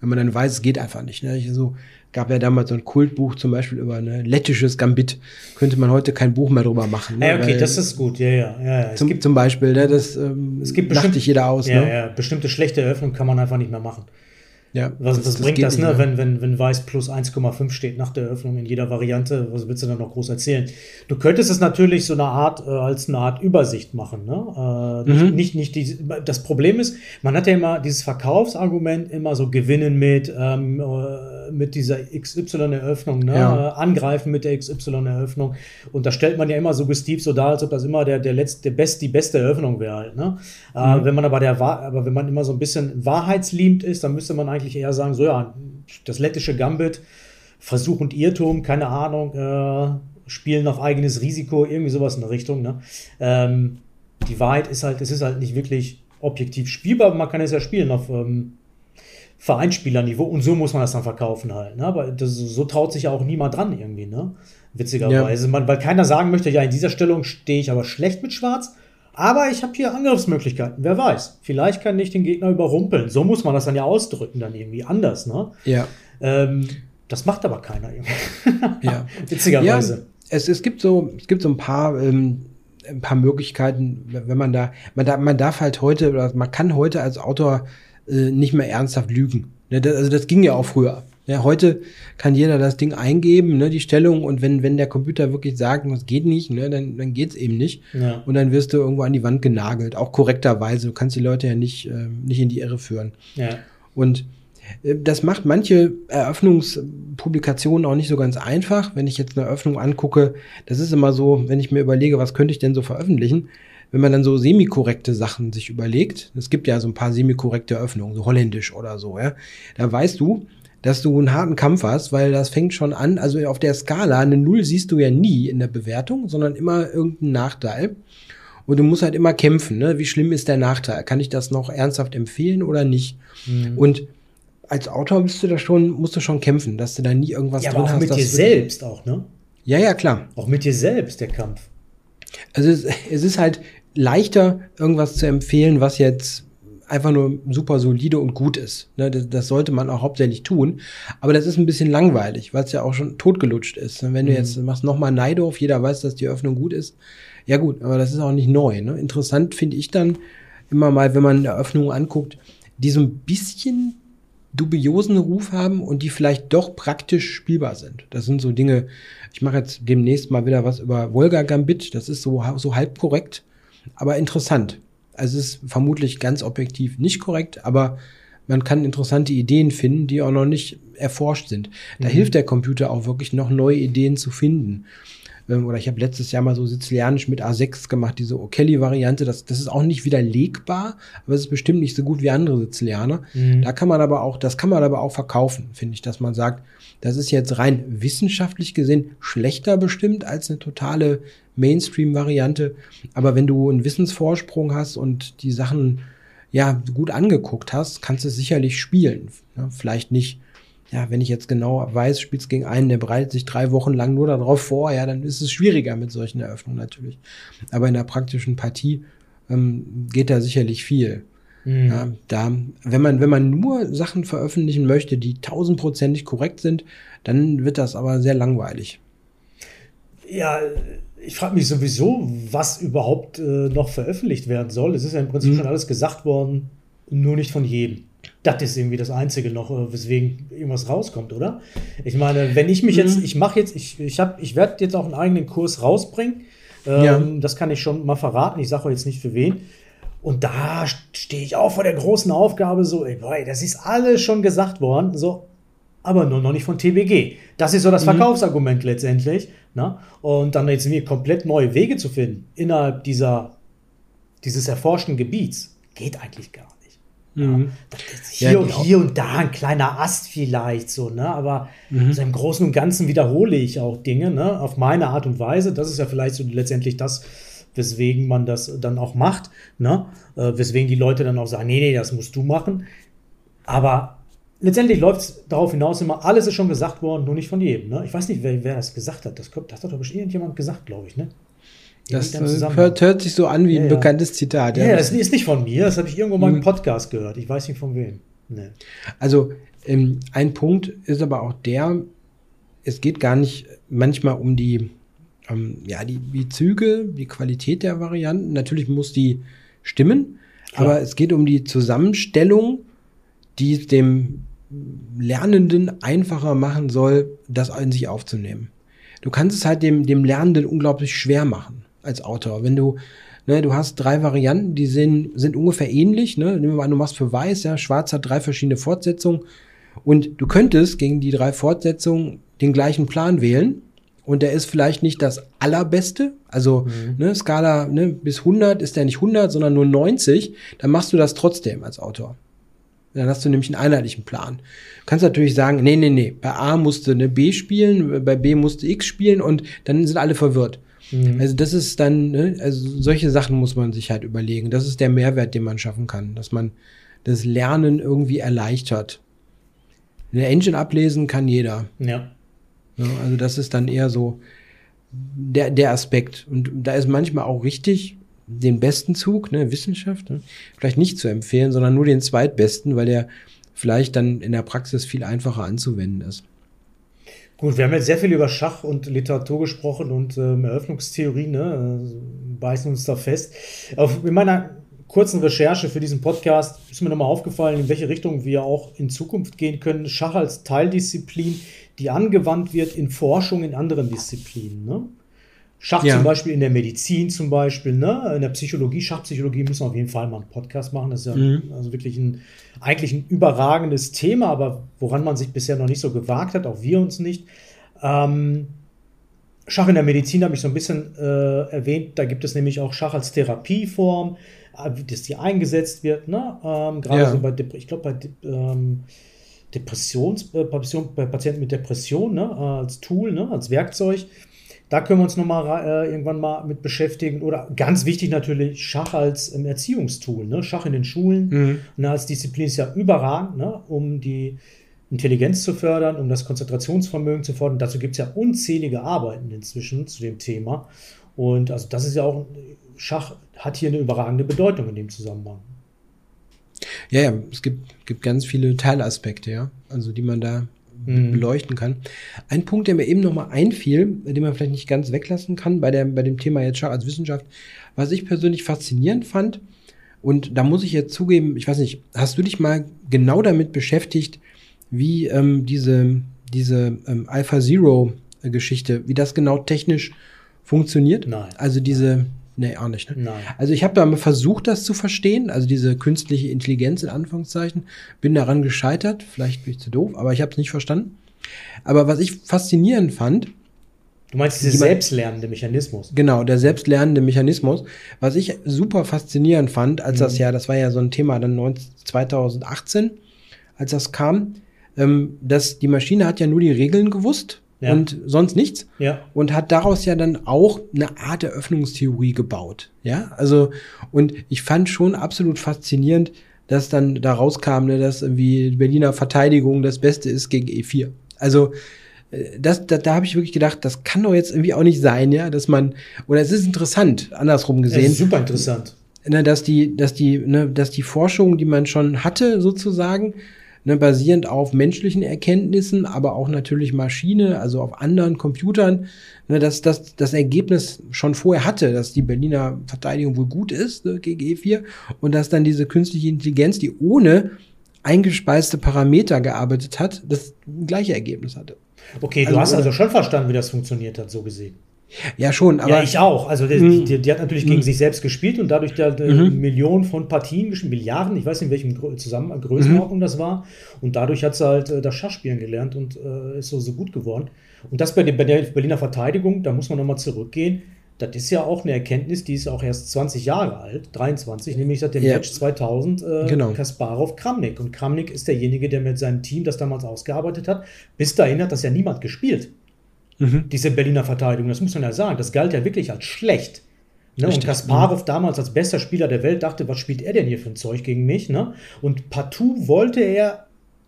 Wenn man dann weiß, es geht einfach nicht. Ne? Ich, so, gab ja damals so ein Kultbuch zum Beispiel über ein ne, lettisches Gambit. Könnte man heute kein Buch mehr drüber machen. Ne? Ja, okay, Weil, das ist gut, ja, ja. ja, ja. Zum, gibt, zum Beispiel, ne, das ähm, es gibt bestimmt, jeder aus. Ja, ne? ja, bestimmte schlechte Eröffnungen kann man einfach nicht mehr machen. Ja, was, das, was bringt das, ne? wenn, wenn, wenn Weiß plus 1,5 steht nach der Eröffnung in jeder Variante? Was willst du dann noch groß erzählen? Du könntest es natürlich so eine Art, äh, als eine Art Übersicht machen. Ne? Äh, mhm. Nicht, nicht die, das Problem ist, man hat ja immer dieses Verkaufsargument immer so gewinnen mit, ähm, äh, mit dieser XY-Eröffnung, ne? Ja. Äh, angreifen mit der XY-Eröffnung. Und da stellt man ja immer suggestiv so dar, als ob das immer der, der letzte, der best, die beste Eröffnung wäre halt. Ne? Äh, mhm. wenn man aber der aber wenn man immer so ein bisschen wahrheitsliebend ist, dann müsste man eigentlich eigentlich eher sagen, so ja, das lettische Gambit, Versuch und Irrtum, keine Ahnung, äh, Spielen auf eigenes Risiko, irgendwie sowas in der Richtung. Ne? Ähm, die Wahrheit ist halt, es ist halt nicht wirklich objektiv spielbar, aber man kann es ja spielen auf ähm, Vereinsspielerniveau und so muss man das dann verkaufen halt. Ne? Aber das, so traut sich ja auch niemand dran irgendwie, ne? Witzigerweise. Ja. Man, weil keiner sagen möchte, ja, in dieser Stellung stehe ich aber schlecht mit Schwarz. Aber ich habe hier Angriffsmöglichkeiten. Wer weiß. Vielleicht kann ich den Gegner überrumpeln. So muss man das dann ja ausdrücken, dann irgendwie anders, ne? Ja. Ähm, das macht aber keiner irgendwie. ja. <laughs> Witzigerweise. Ja, es, es, gibt so, es gibt so ein paar, ähm, ein paar Möglichkeiten, wenn man da, man, da, man darf halt heute, oder man kann heute als Autor äh, nicht mehr ernsthaft lügen. Ne, also das ging ja auch früher. Ja, heute kann jeder das Ding eingeben, ne, die Stellung, und wenn, wenn der Computer wirklich sagt, das geht nicht, ne, dann, dann geht's eben nicht. Ja. Und dann wirst du irgendwo an die Wand genagelt, auch korrekterweise. Du kannst die Leute ja nicht, äh, nicht in die Irre führen. Ja. Und äh, das macht manche Eröffnungspublikationen auch nicht so ganz einfach. Wenn ich jetzt eine Eröffnung angucke, das ist immer so, wenn ich mir überlege, was könnte ich denn so veröffentlichen, wenn man dann so semi-korrekte Sachen sich überlegt, es gibt ja so ein paar semi-korrekte Öffnungen, so holländisch oder so, ja, da weißt du, dass du einen harten Kampf hast, weil das fängt schon an, also auf der Skala, eine Null siehst du ja nie in der Bewertung, sondern immer irgendeinen Nachteil. Und du musst halt immer kämpfen, ne? Wie schlimm ist der Nachteil? Kann ich das noch ernsthaft empfehlen oder nicht? Mhm. Und als Autor bist du da schon, musst du schon kämpfen, dass du da nie irgendwas ja, drin aber auch hast. mit dir selbst auch, ne? Ja, ja, klar. Auch mit dir selbst, der Kampf. Also es, es ist halt leichter, irgendwas zu empfehlen, was jetzt einfach nur super solide und gut ist. Ne, das, das, sollte man auch hauptsächlich tun. Aber das ist ein bisschen langweilig, weil es ja auch schon totgelutscht ist. Wenn du mhm. jetzt machst nochmal Neidorf, jeder weiß, dass die Öffnung gut ist. Ja gut, aber das ist auch nicht neu. Ne? Interessant finde ich dann immer mal, wenn man eine Öffnung anguckt, die so ein bisschen dubiosen Ruf haben und die vielleicht doch praktisch spielbar sind. Das sind so Dinge, ich mache jetzt demnächst mal wieder was über Volga Gambit, das ist so, so halb korrekt, aber interessant. Also es ist vermutlich ganz objektiv nicht korrekt, aber man kann interessante Ideen finden, die auch noch nicht erforscht sind. Da mhm. hilft der Computer auch wirklich noch neue Ideen zu finden. Ähm, oder ich habe letztes Jahr mal so Sizilianisch mit A6 gemacht, diese O'Kelly-Variante. Das, das ist auch nicht widerlegbar, aber es ist bestimmt nicht so gut wie andere Sizilianer. Mhm. Da kann man aber auch, das kann man aber auch verkaufen, finde ich, dass man sagt, das ist jetzt rein wissenschaftlich gesehen schlechter bestimmt als eine totale Mainstream-Variante. Aber wenn du einen Wissensvorsprung hast und die Sachen ja gut angeguckt hast, kannst du es sicherlich spielen. Ja, vielleicht nicht ja, wenn ich jetzt genau weiß, spielst gegen einen, der bereitet sich drei Wochen lang nur darauf vor, ja, dann ist es schwieriger mit solchen Eröffnungen natürlich. Aber in der praktischen Partie ähm, geht da sicherlich viel. Mhm. Ja, da, wenn man, wenn man nur Sachen veröffentlichen möchte, die tausendprozentig korrekt sind, dann wird das aber sehr langweilig. Ja, ich frage mich sowieso, was überhaupt äh, noch veröffentlicht werden soll. Es ist ja im Prinzip mhm. schon alles gesagt worden, nur nicht von jedem das ist irgendwie das Einzige noch, äh, weswegen irgendwas rauskommt, oder? Ich meine, wenn ich mich jetzt, mhm. ich mache jetzt, ich, ich, hab, ich werde jetzt auch einen eigenen Kurs rausbringen. Ähm, ja. Das kann ich schon mal verraten. Ich sage jetzt nicht für wen. Und da stehe ich auch vor der großen Aufgabe, so, ey, boy, das ist alles schon gesagt worden, so, aber nur noch nicht von TBG. Das ist so das mhm. Verkaufsargument letztendlich. Na? Ne? Und dann jetzt mir komplett neue Wege zu finden innerhalb dieser, dieses erforschten Gebiets, geht eigentlich gar Mhm. Hier, ja, und, hier und da ein kleiner Ast vielleicht so, ne? Aber mhm. so im Großen und Ganzen wiederhole ich auch Dinge, ne? Auf meine Art und Weise. Das ist ja vielleicht so letztendlich das, weswegen man das dann auch macht, ne? Äh, weswegen die Leute dann auch sagen, nee, nee, das musst du machen. Aber letztendlich läuft es darauf hinaus immer, alles ist schon gesagt worden, nur nicht von jedem. Ne? Ich weiß nicht, wer, wer das gesagt hat. Das, das hat doch bestimmt irgendjemand gesagt, glaube ich, ne? Das hört, hört, sich so an wie ein ja, bekanntes Zitat. Ja, ja, das ist nicht von mir, das habe ich irgendwo mal im hm. Podcast gehört. Ich weiß nicht von wem. Nee. Also ähm, ein Punkt ist aber auch der, es geht gar nicht manchmal um die, ähm, ja, die, die Züge, die Qualität der Varianten. Natürlich muss die stimmen, Klar. aber es geht um die Zusammenstellung, die es dem Lernenden einfacher machen soll, das in sich aufzunehmen. Du kannst es halt dem, dem Lernenden unglaublich schwer machen als Autor. Wenn du, ne, du hast drei Varianten, die sind, sind ungefähr ähnlich. Ne? Nehmen wir mal an, du machst für Weiß, ja, Schwarz hat drei verschiedene Fortsetzungen. Und du könntest gegen die drei Fortsetzungen den gleichen Plan wählen. Und der ist vielleicht nicht das allerbeste. Also, mhm. ne, Skala ne, bis 100 ist der nicht 100, sondern nur 90. Dann machst du das trotzdem als Autor. Dann hast du nämlich einen einheitlichen Plan. Du kannst natürlich sagen, nee, nee, nee, bei A musste eine B spielen, bei B musste X spielen und dann sind alle verwirrt. Mhm. Also das ist dann, ne, also solche Sachen muss man sich halt überlegen. Das ist der Mehrwert, den man schaffen kann, dass man das Lernen irgendwie erleichtert. Eine Engine ablesen kann jeder. Ja. ja. Also das ist dann eher so der, der Aspekt. Und da ist manchmal auch richtig, den besten Zug, ne, Wissenschaft, ne, vielleicht nicht zu empfehlen, sondern nur den zweitbesten, weil der vielleicht dann in der Praxis viel einfacher anzuwenden ist. Gut, wir haben jetzt sehr viel über Schach und Literatur gesprochen und ähm, Eröffnungstheorie, ne? Äh, beißen uns da fest. Auf, in meiner kurzen Recherche für diesen Podcast ist mir nochmal aufgefallen, in welche Richtung wir auch in Zukunft gehen können. Schach als Teildisziplin, die angewandt wird in Forschung in anderen Disziplinen. Ne? Schach ja. zum Beispiel in der Medizin zum Beispiel, ne? in der Psychologie, Schachpsychologie müssen wir auf jeden Fall mal einen Podcast machen. Das ist ja mhm. also wirklich ein, eigentlich ein überragendes Thema, aber woran man sich bisher noch nicht so gewagt hat, auch wir uns nicht. Ähm, Schach in der Medizin habe ich so ein bisschen äh, erwähnt. Da gibt es nämlich auch Schach als Therapieform, äh, dass die eingesetzt wird. Ne? Ähm, Gerade Ja. so bei, ich glaube, bei ähm, Depressions, äh, bei Patienten mit Depression, ne? äh, als Tool, ne? als Werkzeug. Da können wir uns nochmal äh, irgendwann mal mit beschäftigen. Oder ganz wichtig natürlich Schach als ähm, Erziehungstool. Ne? Schach in den Schulen Mhm. ne, als Disziplin ist ja überragend, ne? um die Intelligenz zu fördern, um das Konzentrationsvermögen zu fördern. Dazu gibt es ja unzählige Arbeiten inzwischen zu dem Thema. Und also das ist ja auch, Schach hat hier eine überragende Bedeutung in dem Zusammenhang. Ja, ja, es gibt, gibt ganz viele Teilaspekte, ja, also die man da Mhm. beleuchten kann. Ein Punkt, der mir eben nochmal einfiel, den man vielleicht nicht ganz weglassen kann bei, der, bei dem Thema jetzt Schach als Wissenschaft, was ich persönlich faszinierend fand, und da muss ich jetzt zugeben, ich weiß nicht, hast du dich mal genau damit beschäftigt, wie ähm, diese, diese ähm, Alpha Zero-Geschichte, wie das genau technisch funktioniert? Nein. Also diese, nee, auch nicht, ne? Nein. Also ich habe da mal versucht, das zu verstehen, also diese künstliche Intelligenz in Anführungszeichen, bin daran gescheitert, vielleicht bin ich zu doof, aber ich habe es nicht verstanden. Aber was ich faszinierend fand, Du meinst dieser selbstlernende Mechanismus? genau, der selbstlernende Mechanismus, was ich super faszinierend fand, als das ja, das war ja so ein Thema dann 19, 2018, als das kam, ähm, dass die Maschine hat ja nur die Regeln gewusst Ja. und sonst nichts. Ja. und hat daraus ja dann auch eine Art Eröffnungstheorie gebaut. Ja, also, und ich fand schon absolut faszinierend, dass dann da rauskam, ne, dass irgendwie Berliner Verteidigung das Beste ist gegen E4. Also, äh, das, da, da habe ich wirklich gedacht, das kann doch jetzt irgendwie auch nicht sein, ja, dass man, oder es ist interessant, andersrum gesehen, ist super interessant. ne, dass die, dass die, ne, dass die Forschung, die man schon hatte, sozusagen, ne, basierend auf menschlichen Erkenntnissen, aber auch natürlich Maschine, also auf anderen Computern, ne, dass das das Ergebnis schon vorher hatte, dass die Berliner Verteidigung wohl gut ist ne, gegen E4 und dass dann diese künstliche Intelligenz, die ohne eingespeiste Parameter gearbeitet hat, das gleiche Ergebnis hatte. Okay, du Also, hast also schon verstanden, wie das funktioniert hat, so gesehen. Ja, schon, aber ja, ich auch. Also die, Mhm. die, die hat natürlich gegen Mhm. sich selbst gespielt und dadurch da äh, Mhm. Millionen von Partien gespielt, Milliarden, ich weiß nicht, in welchem Zusammen Größenordnung das war. Und dadurch hat sie halt äh, das Schachspielen gelernt und äh, ist so, so gut geworden. Und das bei, der- bei der Berliner Verteidigung, da muss man nochmal zurückgehen. Das ist ja auch eine Erkenntnis, die ist auch erst 20 Jahre alt, 23, nämlich seit dem Ja. Match 2000 äh, Genau. Kasparov Kramnik. Und Kramnik ist derjenige, der mit seinem Team das damals ausgearbeitet hat. Bis dahin hat das ja niemand gespielt Mhm. diese Berliner Verteidigung, das muss man ja sagen, das galt ja wirklich als schlecht. Ne? Und. Kasparov damals als bester Spieler der Welt dachte, was spielt er denn hier für ein Zeug gegen mich? Ne? Und partout wollte er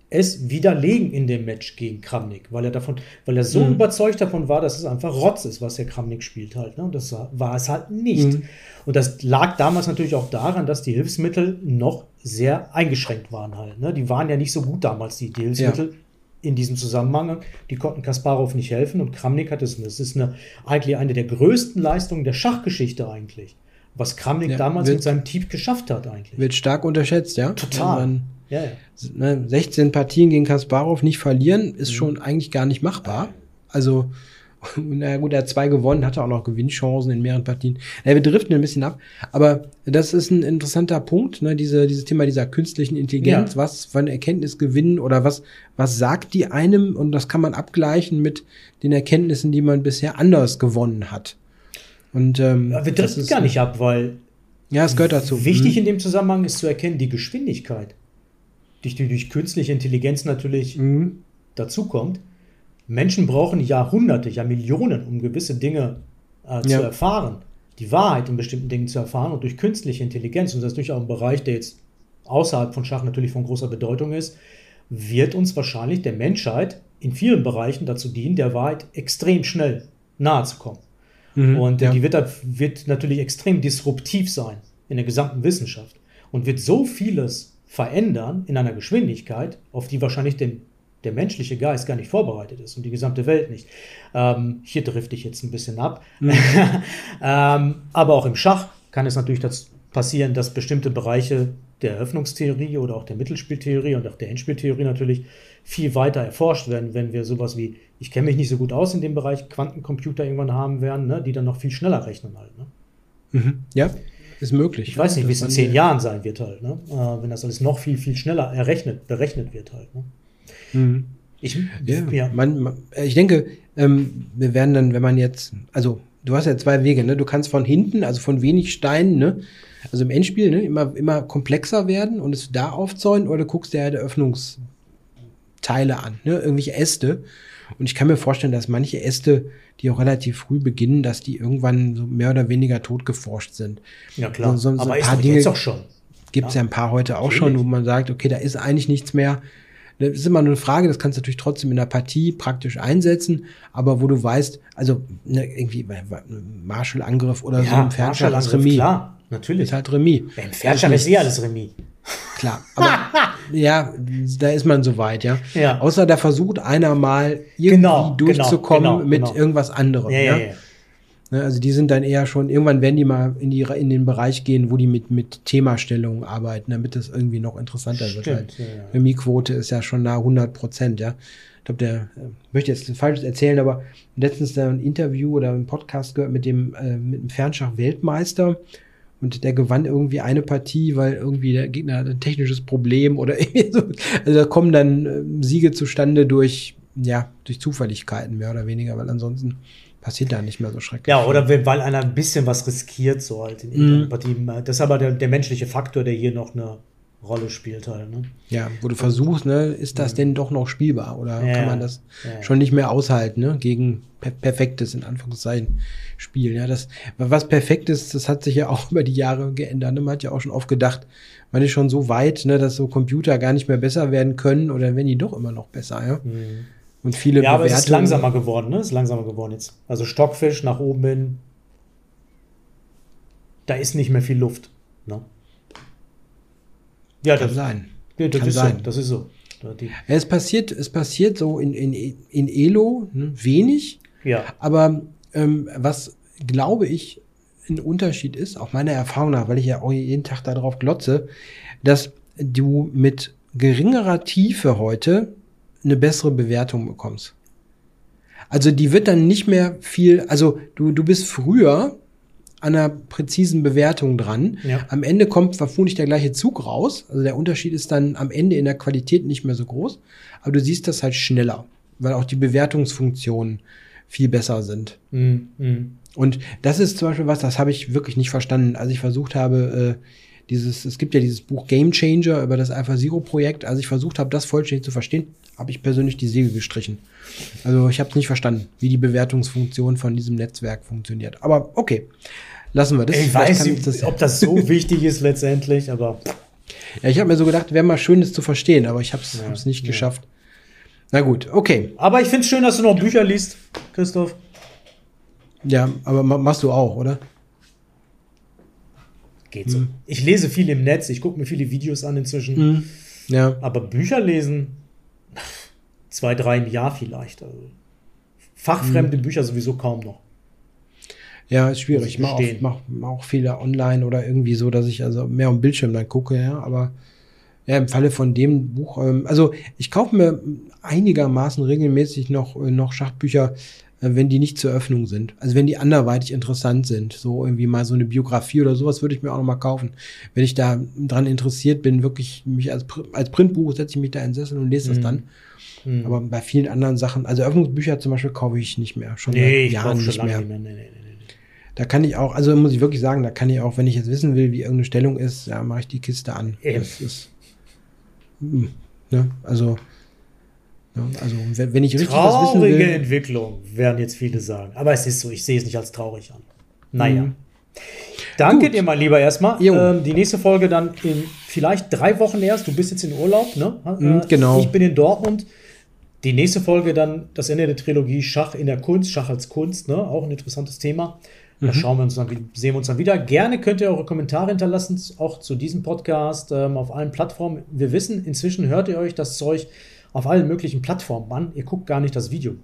es widerlegen in dem Match gegen Kramnik, weil er davon, weil er so Mhm. überzeugt davon war, dass es einfach Rotz ist, was der Kramnik spielt halt. Ne? Und das war, es halt nicht. Mhm. Und das lag damals natürlich auch daran, dass die Hilfsmittel noch sehr eingeschränkt waren halt. Ne? Die waren ja nicht so gut damals, die, die Hilfsmittel in diesem Zusammenhang. Die konnten Kasparov nicht helfen und Kramnik hat es. Das ist eine, eigentlich eine der größten Leistungen der Schachgeschichte eigentlich. Was Kramnik Ja, damals wird- mit seinem Team geschafft hat eigentlich. wird stark unterschätzt, ja. Total. Ja, ja. ne, 16 Partien gegen Kasparov nicht verlieren, ist Mhm. schon eigentlich gar nicht machbar. Also, na gut, er hat zwei gewonnen, hatte auch noch Gewinnchancen in mehreren Partien. Ja, wir driften ein bisschen ab, aber das ist ein interessanter Punkt, ne, diese, dieses Thema dieser künstlichen Intelligenz, Ja. was für eine Erkenntnis gewinnen oder was, was sagt die einem und das kann man abgleichen mit den Erkenntnissen, die man bisher anders gewonnen hat. Und ähm, Ja, wir driften ist- gar nicht ab, weil Ja, es gehört dazu. wichtig Mhm. in dem Zusammenhang ist zu erkennen, die Geschwindigkeit, die durch künstliche Intelligenz natürlich Mhm. dazukommt. Menschen brauchen Jahrhunderte, ja Millionen, um gewisse Dinge äh, zu Ja. erfahren, die Wahrheit in bestimmten Dingen zu erfahren und durch künstliche Intelligenz, und das ist durchaus ein Bereich, der jetzt außerhalb von Schach natürlich von großer Bedeutung ist, wird uns wahrscheinlich der Menschheit in vielen Bereichen dazu dienen, der Wahrheit extrem schnell nahe zu kommen. Mhm. Und ja. die wird, wird natürlich extrem disruptiv sein in der gesamten Wissenschaft und wird so vieles verändern in einer Geschwindigkeit, auf die wahrscheinlich dem, der menschliche Geist gar nicht vorbereitet ist und die gesamte Welt nicht. Ähm, hier drifte ich jetzt ein bisschen ab. <laughs> ähm, aber auch im Schach kann es natürlich das passieren, dass bestimmte Bereiche der Eröffnungstheorie oder auch der Mittelspieltheorie und auch der Endspieltheorie natürlich viel weiter erforscht werden, wenn wir sowas wie, ich kenne mich nicht so gut aus in dem Bereich, Quantencomputer irgendwann haben werden, ne, die dann noch viel schneller rechnen halt. Ne? Mhm. Ja, ist möglich. Ich weiß nicht, wie es in zehn Jahren sein wird halt, ne? äh, wenn das alles noch viel, viel schneller errechnet, berechnet wird halt. Ne? Mhm. Ich, Ja, ja. Man, man, ich denke, ähm, wir werden dann, wenn man jetzt, also du hast ja zwei Wege, ne? Du kannst von hinten, also von wenig Steinen, ne? Also im Endspiel, ne? Immer, immer komplexer werden und es da aufzäunen oder du guckst dir halt Öffnungsteile an, ne? Irgendwelche Äste. Und ich kann mir vorstellen, dass manche Äste, die auch relativ früh beginnen, dass die irgendwann so mehr oder weniger totgeforscht sind. ja, klar. So- so- so Aber ein ist paar doch Dinge- jetzt auch schon. Gibt es ja. ein paar heute auch schon, wo Natürlich. man sagt, okay, da ist eigentlich nichts mehr. Das ist immer nur eine Frage, das kannst du natürlich trotzdem in der Partie praktisch einsetzen, aber wo du weißt, also ne, irgendwie Marshall-Angriff oder so Ja, im Fernschach ist Remis. klar. Natürlich. Ist halt Remis. Im Fernschach ist eh alles Remis. <laughs> Klar. Aber ja, da ist man soweit, ja. Ja. Außer da versucht einer mal irgendwie Genau, durchzukommen genau, genau, mit genau. irgendwas anderem. Ja, ja, ja. Ne, Also die sind dann eher schon, irgendwann werden die mal in, die, in den Bereich gehen, wo die mit, mit Themastellungen arbeiten, damit das irgendwie noch interessanter wird. Stimmt, Halt. ja, ja. Remis-Quote ist ja schon nah 100 Prozent, ja. Ich glaube, der, äh, möchte jetzt Falsches erzählen, aber letztens da ein Interview oder ein Podcast gehört mit dem, äh, mit dem Fernschach-Weltmeister und der gewann irgendwie eine Partie, weil irgendwie der Gegner hat ein technisches Problem oder <laughs> irgendwie so. Also da kommen dann äh, Siege zustande durch, ja, durch Zufälligkeiten mehr oder weniger, weil ansonsten passiert da nicht mehr so schrecklich. Ja, oder wenn- weil einer ein bisschen was riskiert, so halt in Mhm. Partien. Das ist aber der, der menschliche Faktor, der hier noch eine Rolle spielt halt. Ne? Ja, wo du versuchst, ne, ist das denn doch noch spielbar oder Ja, kann man das ja. schon nicht mehr aushalten, ne, gegen per perfektes, in Anführungszeichen, Spiel, ja, das, was perfekt ist, das hat sich ja <laughs> auch über die Jahre geändert, ne, man hat ja auch schon oft gedacht, man ist schon so weit, ne, dass so Computer gar nicht mehr besser werden können oder werden die doch immer noch besser, ja, und viele. Ja, aber es ist langsamer geworden, ne? Es ist langsamer geworden jetzt. Also Stockfisch nach oben hin. Da ist nicht mehr viel Luft. Ne? Ja, kann das, sein. ja, das kann ist sein. so. Das ist so. Die, es passiert, es passiert so in, in, in Elo, ne, wenig, ja. Aber ähm, was glaube ich ein Unterschied ist, auch meiner Erfahrung nach, weil ich ja auch jeden Tag darauf glotze, dass du mit geringerer Tiefe heute eine bessere Bewertung bekommst. Also die wird dann nicht mehr viel, also du, du bist früher an einer präzisen Bewertung dran. Ja. Am Ende kommt vermutlich der gleiche Zug raus. Also der Unterschied ist dann am Ende in der Qualität nicht mehr so groß, aber du siehst das halt schneller, weil auch die Bewertungsfunktionen viel besser sind. Mm, mm. Und das ist zum Beispiel was, das habe ich wirklich nicht verstanden, als ich versucht habe, äh, dieses, es gibt ja dieses Buch Game Changer über das Alpha Zero Projekt, als ich versucht habe, das vollständig zu verstehen, habe ich persönlich die Segel gestrichen. Also ich habe es nicht verstanden, wie die Bewertungsfunktion von diesem Netzwerk funktioniert. Aber okay, lassen wir das. Ich Vielleicht weiß nicht, das, ob das so wichtig ist letztendlich, aber <laughs> ja, ich habe mir so gedacht, wäre mal schön, das zu verstehen, aber ich habe es Ja, nicht ja. geschafft. Na gut, okay. Aber ich finde es schön, dass du noch Bücher liest, Christoph. Ja, aber ma- machst du auch, oder? Geht so. Ich lese viel im Netz, ich gucke mir viele Videos an inzwischen. Mhm. Ja. Aber Bücher lesen, zwei, drei im Jahr vielleicht. Also fachfremde Bücher sowieso kaum noch. Ja, ist schwierig. Ich mache mach, mach auch viele online oder irgendwie so, dass ich also mehr am Bildschirm dann gucke, ja. Aber ja, im Falle von dem Buch, ähm, also ich kaufe mir einigermaßen regelmäßig noch, äh, noch Schachbücher, wenn die nicht zur Öffnung sind. Also wenn die anderweitig interessant sind. So irgendwie mal so eine Biografie oder sowas würde ich mir auch noch mal kaufen. Wenn ich da dran interessiert bin, wirklich mich als, als Printbuch setze ich mich da in den Sessel und lese das Mhm. dann. Hm. Aber bei vielen anderen Sachen, also Öffnungsbücher zum Beispiel kaufe ich nicht mehr. Schon nee, seit Jahren nicht mehr. nicht mehr. Nee, nee, nee, nee. Da kann ich auch, also muss ich wirklich sagen, da kann ich auch, wenn ich jetzt wissen will, wie irgendeine Stellung ist, ja, mache ich die Kiste an. Eben. Das ist, hm, ne, also, also wenn, ich richtig was wissen Traurige will, Entwicklung, werden jetzt viele sagen. Aber es ist so, ich sehe es nicht als traurig an. Naja. Mhm. Danke Gut. dir mal lieber erstmal. Ähm, die nächste Folge dann in vielleicht drei Wochen erst. Du bist jetzt in Urlaub, ne? Mhm, genau. Ich bin in Dortmund. Die nächste Folge dann das Ende der Trilogie Schach in der Kunst, Schach als Kunst, ne? Auch ein interessantes Thema. Mhm. Da schauen wir uns dann, sehen wir uns dann wieder. Gerne könnt ihr eure Kommentare hinterlassen, auch zu diesem Podcast ähm, auf allen Plattformen. Wir wissen, inzwischen hört ihr euch das Zeug auf allen möglichen Plattformen an. Ihr guckt gar nicht das Video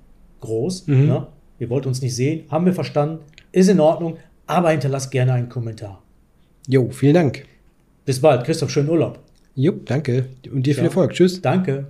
groß. Mhm. Ne? Ihr wollt uns nicht sehen, haben wir verstanden, ist in Ordnung, aber hinterlasst gerne einen Kommentar. jo, vielen Dank. Bis bald, Christoph, schönen Urlaub. Jo, danke und dir viel Ja. Erfolg. Tschüss. Danke.